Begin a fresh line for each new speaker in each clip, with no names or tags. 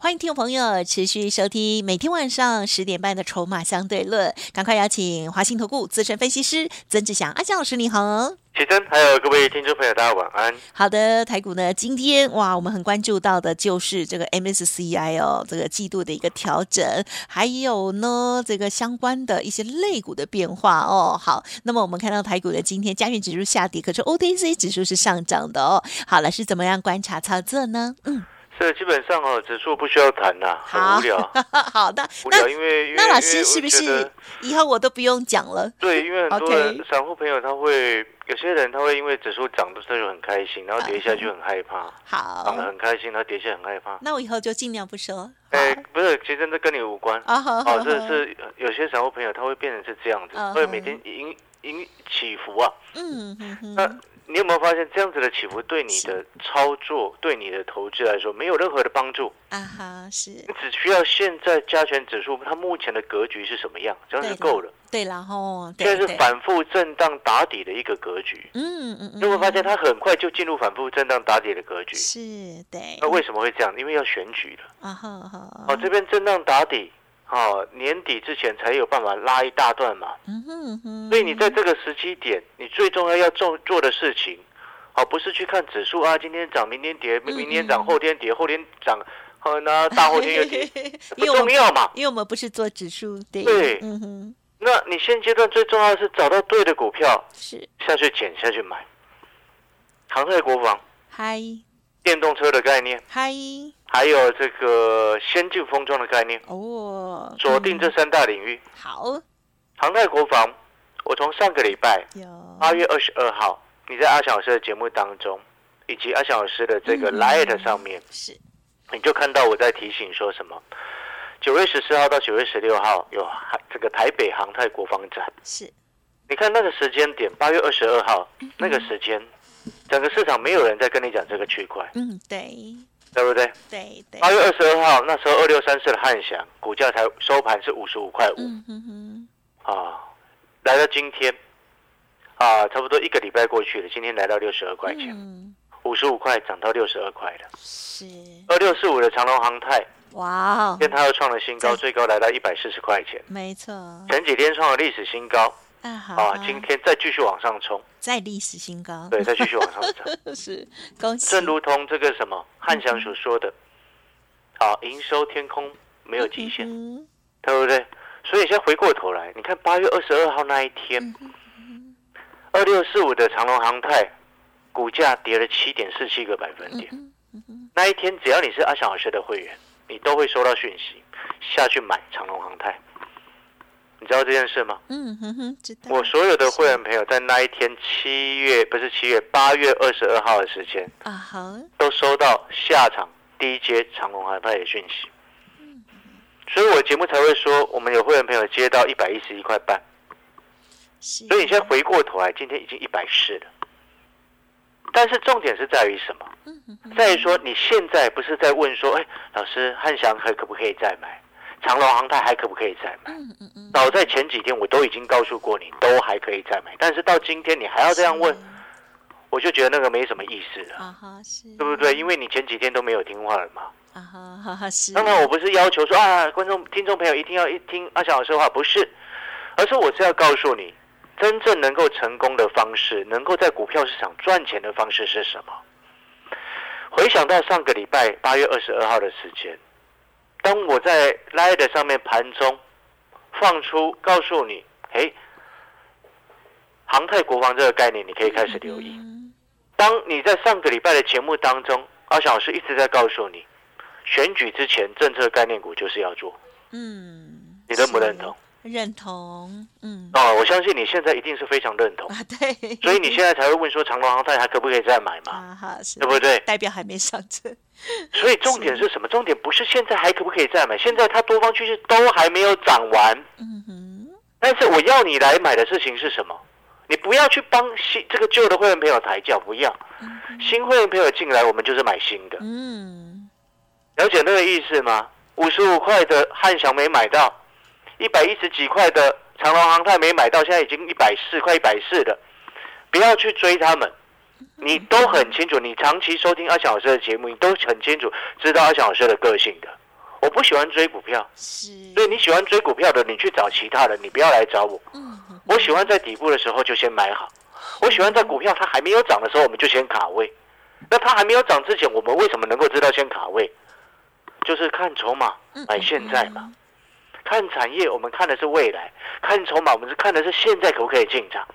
欢迎听众朋友持续收听每天晚上十点半的《筹码相对论》，赶快邀请华信投顾资深分析师曾志祥阿江老师，你好。
奇珍，还有各位听众朋友，大家晚安。
好的，台股呢，今天哇，我们很关注到的就是这个 MSCI 哦，这个季度的一个调整，还有呢，这个相关的一些类股的变化哦。好，那么我们看到台股的今天加权指数下跌，可是 OTC 指数是上涨的哦。好了，是怎么样观察操作呢？嗯。
这基本上哦，指数不需要谈呐，很无聊。
好的，
无聊，因为
那老师是不是以后我都不用讲了？
对，因为很多散户朋友他会，有些人他会因为指数涨的时候就很开心，然后跌下去很害怕。
好，
涨得很开心，然后跌下很害怕。
那我以后就尽量不说。
哎，不是，其实这跟你无关。啊好，好，这是有些散户朋友他会变成是这样子，会每天因因起伏啊。嗯嗯嗯。那。你有没有发现这样子的起伏对你的操作、对你的投资来说没有任何的帮助？啊哈，是。你只需要现在加权指数它目前的格局是什么样，这样就够了。
对，然后
现在是反复震荡打底的一个格局。嗯嗯嗯。你会发现它很快就进入反复震荡打底的格局。
是，对。
那为什么会这样？因为要选举了。啊哈哈。哦，这边震荡打底。好，年底之前才有办法拉一大段嘛。嗯哼哼。所以你在这个时期点，你最重要要做做的事情，哦，不是去看指数啊，今天涨，明天跌，明明天涨，后天跌，后天涨，好，那大后天又跌，不重要嘛。
因为我们不是做指数，对。
对。嗯哼。那你现阶段最重要的是找到对的股票，
是
下去捡下去买。航太国防。
嗨。
电动车的概念。
嗨。
还有这个先进封装的概念哦，锁定这三大领域。
好，
航太国防，我从上个礼拜八月二十二号，你在阿翔老师的节目当中，以及阿翔老师的这个 Light 上面，
是，
你就看到我在提醒说什么？九月十四号到九月十六号有这个台北航太国防展，
是，
你看那个时间点，八月二十二号那个时间，整个市场没有人在跟你讲这个区块，
嗯，对。
对不对？
对对。
八月二十二号那时候，二六三四的汉翔股价才收盘是五十五块五。嗯哼哼。啊，来到今天，啊，差不多一个礼拜过去了，今天来到六十二块钱，五十五块涨到六十二块了。
是。
二六四五的长隆航泰，
哇，
今天它又创了新高，最高来到一百四十块钱。
没错。
前几天创了历史新高。啊，今天再继续往上冲，
再历史新高。
对，再继续往上涨，
是恭喜。
正如同这个什么汉翔所说的，好，营收天空没有极限，对不对？所以现在回过头来，你看八月二十二号那一天，二六四五的长隆航泰股价跌了七点四七个百分点。那一天，只要你是阿翔老师的会员，你都会收到讯息，下去买长隆航泰。你知道这件事吗？
嗯哼哼，知道。
我所有的会员朋友在那一天七月不是七月八月二十二号的时间啊，好，都收到下场第一阶长隆海派的讯息。嗯，所以我节目才会说，我们有会员朋友接到一百一十一块半。所以你现在回过头来，今天已经一百四了。但是重点是在于什么？在于说你现在不是在问说，哎，老师汉翔可可不可以再买？长隆航太还可不可以再买？嗯嗯嗯。早在前几天我都已经告诉过你，都还可以再买。但是到今天你还要这样问，我就觉得那个没什么意思了。啊哈，是。对不对？因为你前几天都没有听话了嘛。啊哈，哈哈是。当然我不是要求说啊，观众、听众朋友一定要一听阿翔老师的话，不是，而是我是要告诉你，真正能够成功的方式，能够在股票市场赚钱的方式是什么？回想到上个礼拜八月二十二号的时间。当我在 Light 上面盘中放出，告诉你，哎，航太国防这个概念，你可以开始留意。当你在上个礼拜的节目当中，阿翔老师一直在告诉你，选举之前政策概念股就是要做。嗯，你认不认同？
认同，嗯，
哦，我相信你现在一定是非常认同
啊，对，
所以你现在才会问说长隆航太还可不可以再买嘛？啊哈，对不对？
代表还没上车，
所以重点是什么？重点不是现在还可不可以再买，现在它多方趋势都还没有涨完，嗯哼。但是我要你来买的事情是什么？你不要去帮新这个旧的会员朋友抬轿，不要。新会员朋友进来，我们就是买新的。嗯，了解那个意思吗？五十五块的汉翔没买到，一百一十几块的长隆航泰没买到，现在已经一百四，快一百四了。不要去追他们，你都很清楚。你长期收听阿翔老师的节目，你都很清楚，知道阿翔老师的个性的。我不喜欢追股票，是。所以你喜欢追股票的，你去找其他人，你不要来找我。嗯。我喜欢在底部的时候就先买好。我喜欢在股票它还没有涨的时候，我们就先卡位。那它还没有涨之前，我们为什么能够知道先卡位？就是看筹码买现在嘛。看产业，我们看的是未来；看筹码，我们是看的是现在可不可以进场。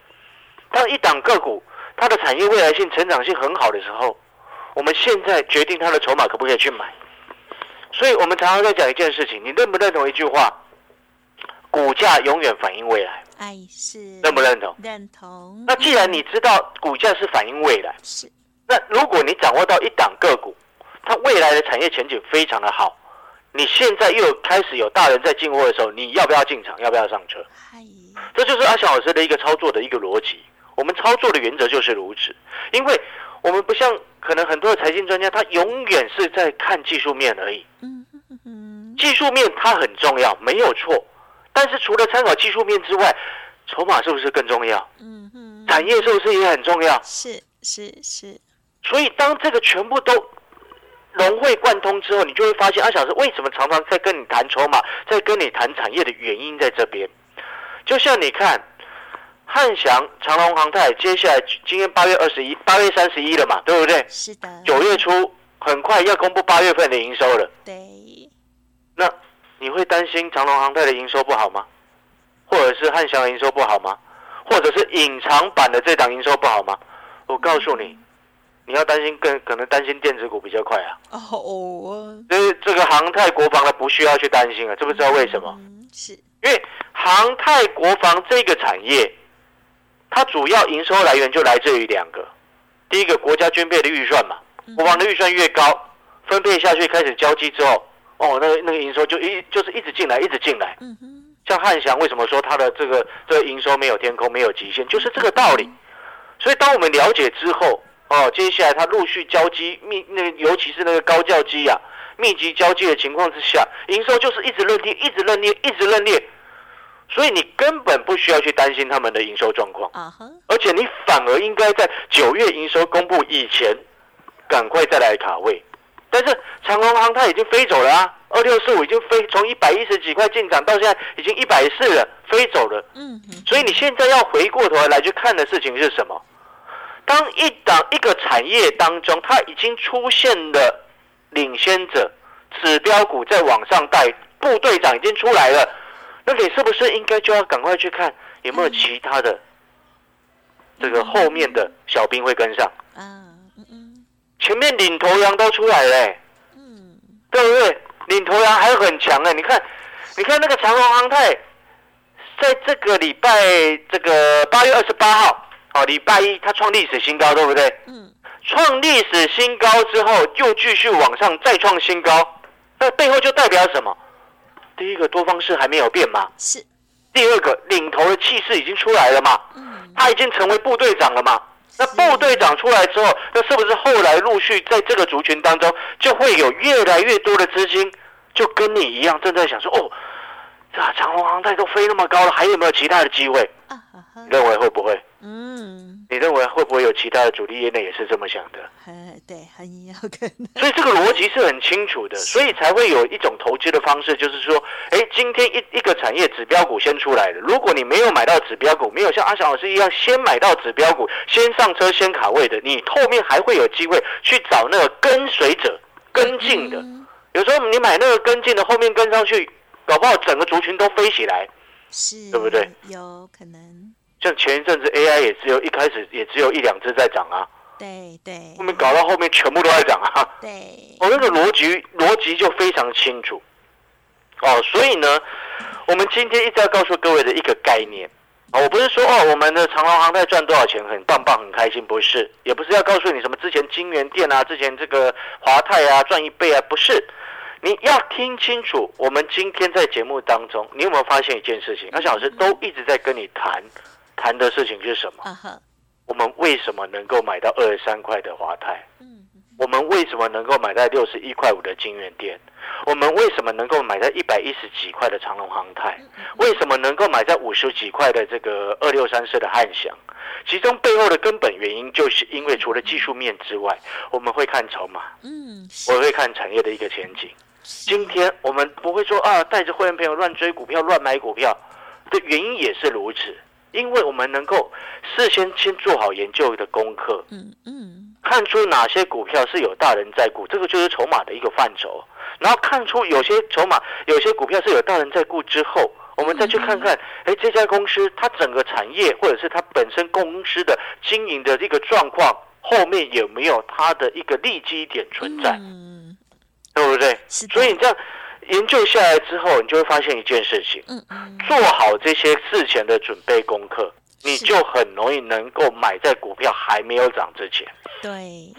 当一档个股它的产业未来性、成长性很好的时候，我们现在决定它的筹码可不可以去买。所以我们常常在讲一件事情，你认不认同一句话？股价永远反映未来。哎，是认不认同？
认同。
那既然你知道股价是反映未来，是。那如果你掌握到一档个股，它未来的产业前景非常的好，你现在又开始有大人在进货的时候，你要不要进场？要不要上车？这就是阿翔老师的一个操作的一个逻辑。我们操作的原则就是如此，因为我们不像可能很多的财经专家，他永远是在看技术面而已。嗯嗯技术面它很重要，没有错。但是除了参考技术面之外，筹码是不是更重要？嗯嗯，产业是不是也很重要？
是是是。
所以当这个全部都融会贯通之后，你就会发现阿小是为什么常常在跟你谈筹码，在跟你谈产业的原因在这边。就像你看，汉翔、长隆航太，接下来今天八月二十一、八月三十一了嘛，对不对？
是的。
九月初很快要公布八月份的营收了。
对。
那你会担心长隆航太的营收不好吗？或者是汉翔的营收不好吗？或者是隐藏版的这档营收不好吗？我告诉你，你要担心更可能担心电子股比较快啊。哦，就是这个航太国防的不需要去担心啊，知不知道为什么？是，因为航太国防这个产业，它主要营收来源就来自于两个，第一个国家军备的预算嘛，国防的预算越高，分配下去开始交机之后。哦，那个那个营收就一就是一直进来，一直进来。嗯哼，像汉翔为什么说它的这个这个营收没有天空，没有极限，就是这个道理。所以当我们了解之后，哦，接下来它陆续交机密，那尤其是那个高教机啊，密集交接的情况之下，营收就是一直认列，一直认列，一直认列。所以你根本不需要去担心他们的营收状况。啊而且你反而应该在九月营收公布以前，赶快再来卡位。但是长隆航它已经飞走了啊，二六四五已经飞从一百一十几块进场到现在已经一百四了，飞走了。嗯，所以你现在要回过头来去看的事情是什么？当一档一个产业当中，它已经出现了领先者，指标股在往上带，部队长已经出来了，那你是不是应该就要赶快去看有没有其他的这个后面的小兵会跟上？嗯嗯前面领头羊都出来了，嗯，对不对？领头羊还很强哎，你看，你看那个长虹航泰，在这个礼拜这个八月二十八号，哦，礼拜一它创历史新高，对不对？嗯，创历史新高之后又继续往上再创新高，那背后就代表什么？第一个多方式还没有变嘛，
是。
第二个领头的气势已经出来了嘛，嗯，他已经成为部队长了嘛。那部队长出来之后，那是不是后来陆续在这个族群当中，就会有越来越多的资金，就跟你一样正在想说，哦，这长隆航太都飞那么高了，还有没有其他的机会？认为会不会？嗯，你认为会不会有其他的主力业内也是这么想的？
对，很有可能。
所以这个逻辑是很清楚的，所以才会有一种投资的方式，就是说，哎，今天一一个产业指标股先出来了，如果你没有买到指标股，没有像阿翔老师一样先买到指标股，先上车先卡位的，你后面还会有机会去找那个跟随者跟进的。有时候你买那个跟进的，后面跟上去，搞不好整个族群都飞起来，
是，
对不对？
有可能。
像前一阵子 AI 也只有一开始也只有一两只在涨啊。
对对，
后面搞到后面全部都在涨啊！
对，
我那个逻辑逻辑就非常清楚哦，所以呢，我们今天一直要告诉各位的一个概念啊，我不是说哦，我们的长隆航太赚多少钱很棒棒很开心，不是，也不是要告诉你什么之前金源店啊，之前这个华泰啊赚一倍啊，不是，你要听清楚，我们今天在节目当中，你有没有发现一件事情？阿小老师都一直在跟你谈谈的事情是什么？我们为什么能够买到二十三块的华泰？我们为什么能够买在六十一块五的金源店？我们为什么能够买在一百一十几块的长隆航泰？为什么能够买在五十几块的这个二六三四的汉翔？其中背后的根本原因，就是因为除了技术面之外，我们会看筹码，嗯，我会看产业的一个前景。今天我们不会说啊，带着会员朋友乱追股票、乱买股票的原因也是如此，因为我们能够事先先做好研究的功课，嗯嗯，看出哪些股票是有大人在顾，这个就是筹码的一个范畴。然后看出有些筹码、有些股票是有大人在顾之后，我们再去看看，哎，这家公司它整个产业或者是它本身公司的经营的这个状况，后面有没有它的一个利基点存在？对不对？所以你这样研究下来之后，你就会发现一件事情：嗯嗯，做好这些事前的准备功课，你就很容易能够买在股票还没有涨之前。
对，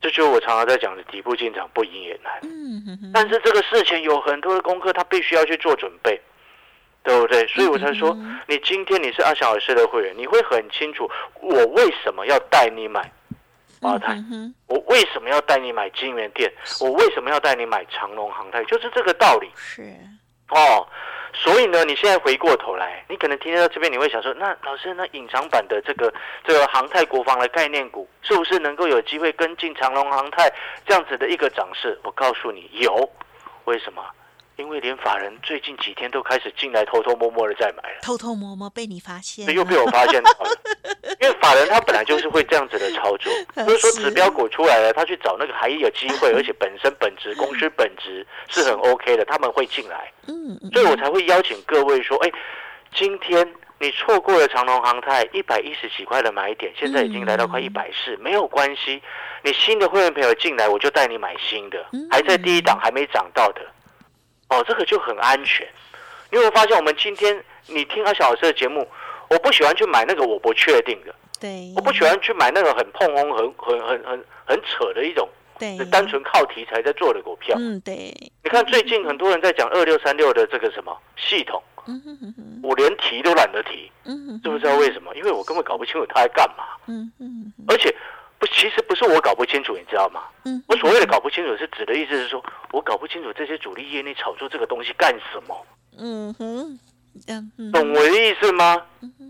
这就是我常常在讲的底部进场不赢也难。嗯哼但是这个事情有很多的功课，他必须要去做准备，对不对？所以我才说，你今天你是阿翔老师的会员，你会很清楚我为什么要带你买。我为什么要带你买金源店？我为什么要带你买长隆航泰？就是这个道理。
是
哦，所以呢，你现在回过头来，你可能听到这边，你会想说，那老师，那隐藏版的这个这个航泰国防的概念股，是不是能够有机会跟进长隆航泰这样子的一个涨势？我告诉你，有。为什么？因为连法人最近几天都开始进来偷偷摸摸的在买了，
偷偷摸摸被你发现，
又被我发现到了。因为法人他本来就是会这样子的操作，不是说指标股出来了，他去找那个还有机会，而且本身本质公司本质是很 OK 的，他们会进来。嗯，所以我才会邀请各位说，哎，今天你错过了长隆航泰一百一十几块的买点，现在已经来到快一百四，没有关系，你新的会员朋友进来，我就带你买新的，还在第一档还没涨到的。哦，这个就很安全。你有没有发现，我们今天你听阿小老师的节目，我不喜欢去买那个我不确定的，
对，
我不喜欢去买那个很碰轰、很很很很很扯的一种，
对，
单纯靠题材在做的股票。
嗯，对。
你看最近很多人在讲二六三六的这个什么系统，我连提都懒得提，知不知道为什么？因为我根本搞不清楚他在干嘛，嗯嗯，而且。不，其实不是我搞不清楚，你知道吗？嗯，我所谓的搞不清楚，是指的意思是说，我搞不清楚这些主力业内炒作这个东西干什么。嗯哼，懂我的意思吗？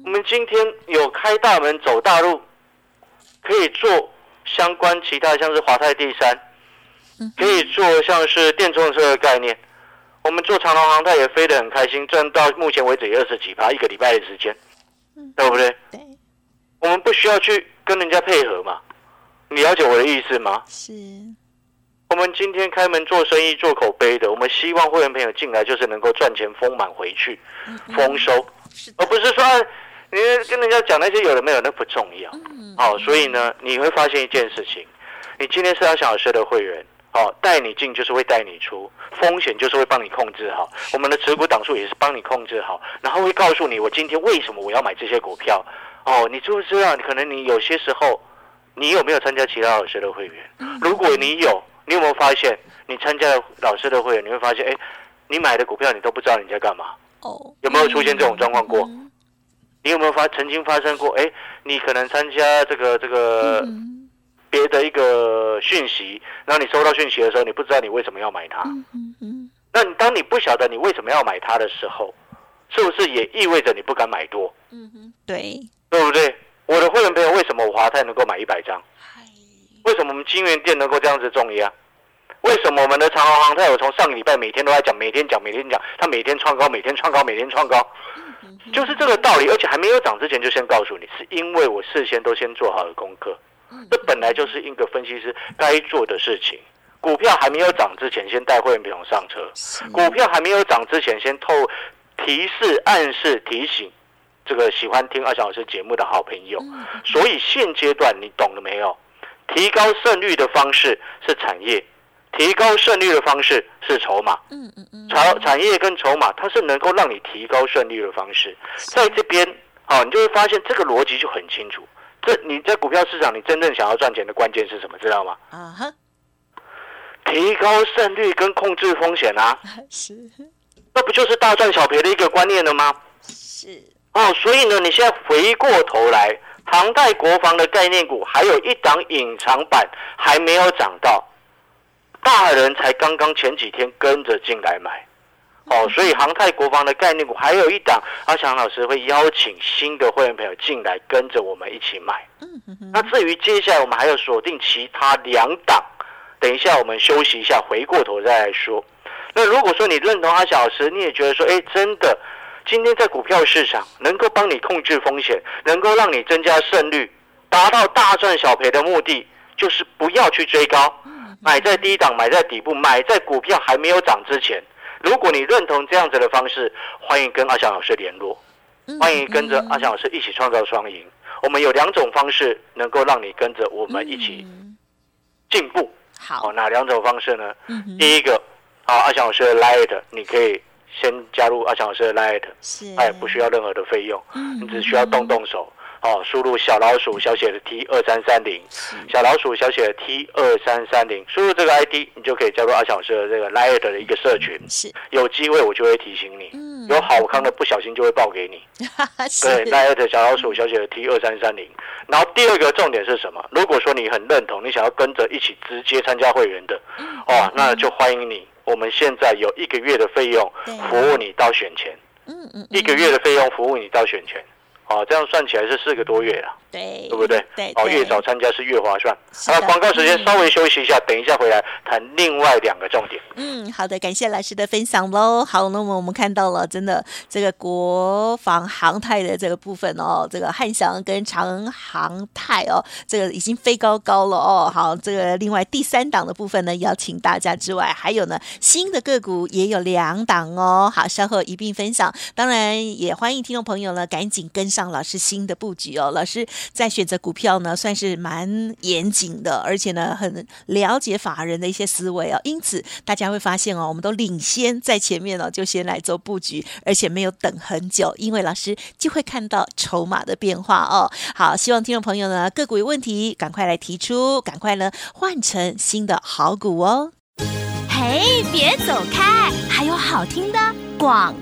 我们今天有开大门走大路，可以做相关其他，像是华泰第三，可以做像是电动车的概念。我们做长隆航太也飞得很开心，赚到目前为止也二十几趴，一个礼拜的时间，对不对？对，我们不需要去跟人家配合嘛。你了解我的意思吗？
是。
我们今天开门做生意做口碑的，我们希望会员朋友进来就是能够赚钱丰满回去，丰收，而不是说你跟人家讲那些有的没有那不重要。好，所以呢，你会发现一件事情，你今天是阿小老师的会员，好，带你进就是会带你出，风险就是会帮你控制好，我们的持股档数也是帮你控制好，然后会告诉你我今天为什么我要买这些股票。哦，你知不知道？你可能你有些时候。你有没有参加其他老师的会员？如果你有，你有没有发现，你参加了老师的会员，你会发现，哎，你买的股票你都不知道你在干嘛？哦，有没有出现这种状况过？你有没有发曾经发生过？哎，你可能参加这个这个别的一个讯息，然后你收到讯息的时候，你不知道你为什么要买它。嗯嗯。那你当你不晓得你为什么要买它的时候，是不是也意味着你不敢买多？
嗯哼，对，
对不对？我的会员朋友，为什么华泰能够买一百张？为什么我们金源店能够这样子重压？为什么我们的长航航泰，我从上个礼拜每天都在讲，每天讲，每天讲，它每天创高，每天创高，每天创高，就是这个道理。而且还没有涨之前就先告诉你，是因为我事先都先做好了功课。这本来就是一个分析师该做的事情。股票还没有涨之前，先带会员朋友上车；股票还没有涨之前，先透提示、暗示、提醒。这个喜欢听二小老师节目的好朋友，所以现阶段你懂了没有？提高胜率的方式是产业，提高胜率的方式是筹码。嗯嗯嗯，产产业跟筹码，它是能够让你提高胜率的方式。在这边，好，你就会发现这个逻辑就很清楚。这你在股票市场，你真正想要赚钱的关键是什么？知道吗？啊哈，提高胜率跟控制风险啊。是，那不就是大赚小赔的一个观念了吗？
是。
哦，所以呢，你现在回过头来，航太国防的概念股还有一档隐藏版还没有涨到，大人才刚刚前几天跟着进来买。哦，所以航太国防的概念股还有一档，阿强老师会邀请新的会员朋友进来跟着我们一起买。那至于接下来我们还有锁定其他两档，等一下我们休息一下，回过头再来说。那如果说你认同阿强老师，你也觉得说，哎，真的，今天在股票市场能够帮你控制风险，能够让你增加胜率，达到大赚小赔的目的，就是不要去追高，买在低档，买在底部，买在股票还没有涨之前。如果你认同这样子的方式，欢迎跟阿翔老师联络，欢迎跟着阿翔老师一起创造双赢。我们有两种方式能够让你跟着我们一起进步。
好，
哪两种方式呢？第一个，啊，阿翔老师的 Light，你可以先加入阿强老师的 Light，哎，不需要任何的费用，你只需要动动手。哦，输入小老鼠小写的 T 二三三零，小老鼠小写的 T 二三三零，输入这个 ID，你就可以加入阿强老师的这个 Light 的一个社群。
是，
有机会我就会提醒你，有好康的不小心就会报给你。对，Light 小老鼠小写的 T 二三三零。然后第二个重点是什么？如果说你很认同，你想要跟着一起直接参加会员的，哦，那就欢迎你。我们现在有一个月的费用服务你到选前，嗯嗯，一个月的费用服务你到选钱。哦，这样算起来是四个多月了，
对，
对不对？
对，
哦，越早参加是越划算。好，广告时间稍微休息一下，等一下回来谈另外两个重点。
嗯，好的，感谢老师的分享喽。好，那么我们看到了，真的这个国防航太的这个部分哦，这个汉翔跟长航太哦，这个已经飞高高了哦。好，这个另外第三档的部分呢，邀请大家之外，还有呢新的个股也有两档哦。好，稍后一并分享。当然也欢迎听众朋友呢，赶紧跟上。老师新的布局哦，老师在选择股票呢，算是蛮严谨的，而且呢，很了解法人的一些思维哦，因此大家会发现哦，我们都领先在前面哦，就先来做布局，而且没有等很久，因为老师就会看到筹码的变化哦。好，希望听众朋友呢，个股有问题，赶快来提出，赶快呢换成新的好股哦。嘿，别走开，还有好听的广。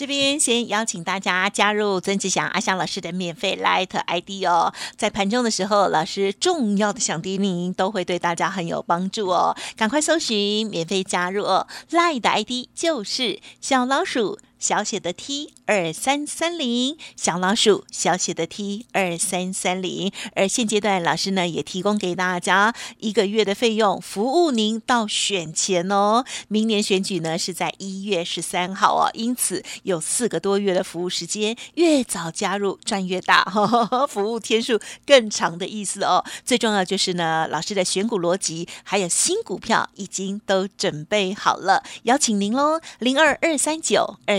这边先邀请大家加入曾志祥阿香老师的免费 Light ID 哦，在盘中的时候，老师重要的想叮咛都会对大家很有帮助哦，赶快搜寻免费加入哦，Light 的 ID 就是小老鼠。小写的 T 二三三零，小老鼠小写的 T 二三三零，而现阶段老师呢也提供给大家一个月的费用，服务您到选前哦。明年选举呢是在一月十三号哦，因此有四个多月的服务时间，越早加入赚越大，服务天数更长的意思哦。最重要就是呢，老师的选股逻辑还有新股票已经都准备好了，邀请您喽，零二二三九二。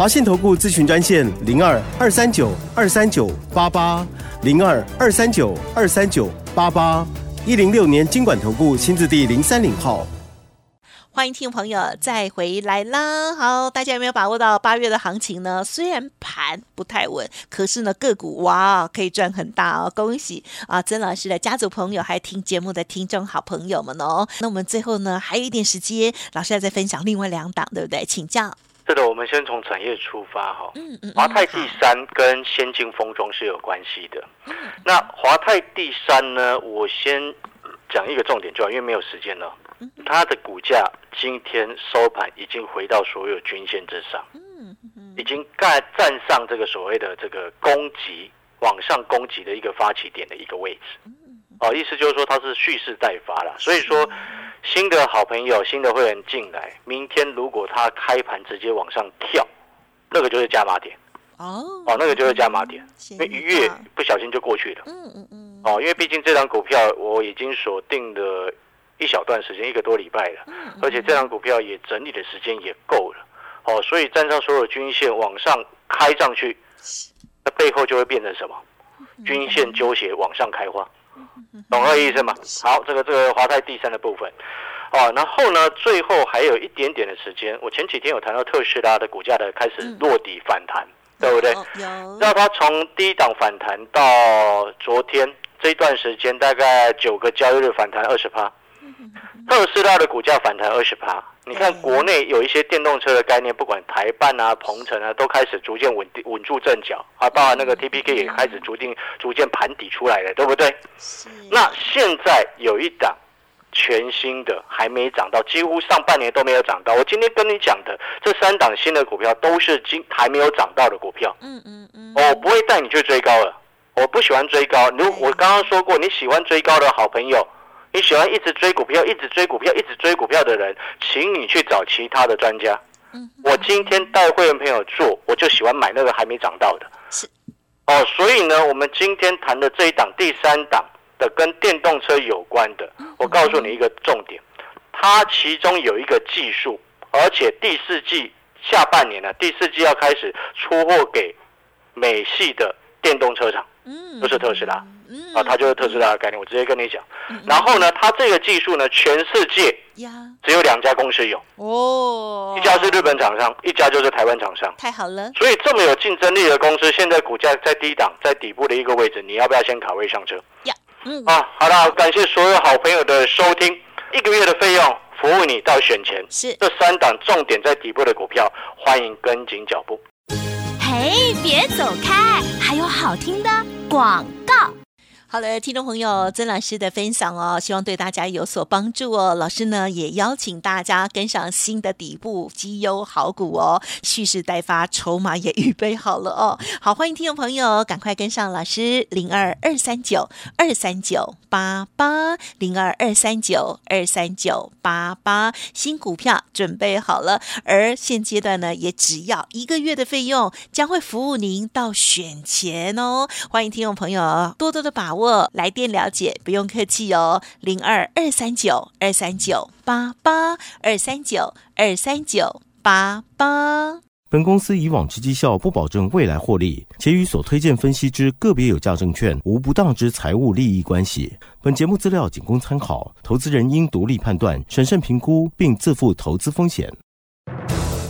华信投顾咨询专线零二二三九二三九八八。零二二三九二三九八八一零六年经管投顾新字第零三零号，
欢迎听众朋友再回来啦！好，大家有没有把握到八月的行情呢？虽然盘不太稳，可是呢个股哇可以赚很大哦！恭喜啊，曾老师的家族朋友，还听节目的听众好朋友们哦！那我们最后呢还有一点时间，老师要再分享另外两档，对不对？请教。
是的，我们先从产业出发哈。嗯嗯华泰第三跟先进封装是有关系的。那华泰第三呢，我先讲一个重点就好，因为没有时间了。它的股价今天收盘已经回到所有均线之上，已经盖站上这个所谓的这个攻击往上攻击的一个发起点的一个位置。哦，意思就是说它是蓄势待发了，所以说。新的好朋友、新的会员进来，明天如果他开盘直接往上跳，那个就是加码点哦哦，那个就是加码点，因为一月不小心就过去了。嗯嗯嗯。哦，因为毕竟这张股票我已经锁定了一小段时间，一个多礼拜了，而且这张股票也整理的时间也够了。哦，所以站上所有均线往上开上去，那背后就会变成什么？均线纠结往上开花。懂这意思吗？好，这个这个华泰第三的部分，哦，然后呢，最后还有一点点的时间，我前几天有谈到特斯拉的股价的开始落底反弹，对不对？
有。
让它从低档反弹到昨天这一段时间，大概九个交易日反弹二十趴。特斯拉的股价反弹二十趴，你看国内有一些电动车的概念，不管台办啊、鹏程啊，都开始逐渐稳定稳住阵脚啊，包括那个 T P K 也开始逐渐逐渐盘底出来了，对不对？那现在有一档全新的还没涨到，几乎上半年都没有涨到。我今天跟你讲的这三档新的股票都是今还没有涨到的股票。嗯嗯嗯，我不会带你去追高了，我不喜欢追高。如我刚刚说过，你喜欢追高的好朋友。你喜欢一直追股票、一直追股票、一直追股票的人，请你去找其他的专家。我今天带会员朋友做，我就喜欢买那个还没涨到的。是。哦，所以呢，我们今天谈的这一档、第三档的跟电动车有关的，我告诉你一个重点，它其中有一个技术，而且第四季下半年呢，第四季要开始出货给美系的电动车厂，嗯，就是特斯拉。啊，它就是特斯拉的概念，我直接跟你讲。然后呢，它这个技术呢，全世界只有两家公司有哦，一家是日本厂商，一家就是台湾厂商。
太好了，
所以这么有竞争力的公司，现在股价在低档，在底部的一个位置，你要不要先卡位上车？呀，嗯，啊，好了，感谢所有好朋友的收听，一个月的费用服务你到选前。是这三档重点在底部的股票，欢迎跟紧脚步。嘿，别走开，还有好
听的广告。好了，听众朋友，曾老师的分享哦，希望对大家有所帮助哦。老师呢也邀请大家跟上新的底部绩优好股哦，蓄势待发，筹码也预备好了哦。好，欢迎听众朋友赶快跟上老师零二二三九二三九八八零二二三九二三九八八新股票准备好了，而现阶段呢也只要一个月的费用，将会服务您到选前哦。欢迎听众朋友多多的把握。我来电了解，不用客气哦，零二二三九二三九八八二三九二三九八八。
本公司以往之绩效不保证未来获利，且与所推荐分析之个别有价证券无不当之财务利益关系。本节目资料仅供参考，投资人应独立判断、审慎评估，并自负投资风险。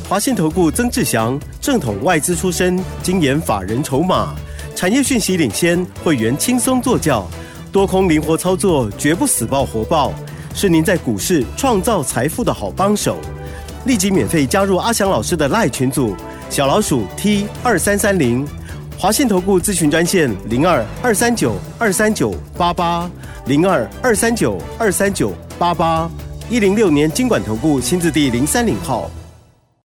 华信投顾曾志祥，正统外资出身，精研法人筹码。产业讯息领先，会员轻松做教，多空灵活操作，绝不死爆活爆，是您在股市创造财富的好帮手。立即免费加入阿翔老师的赖群组，小老鼠 T 二三三零，华信投顾咨询专线零二二三九二三九八八零二二三九二三九八八一零六年经管投顾新字第零三零号。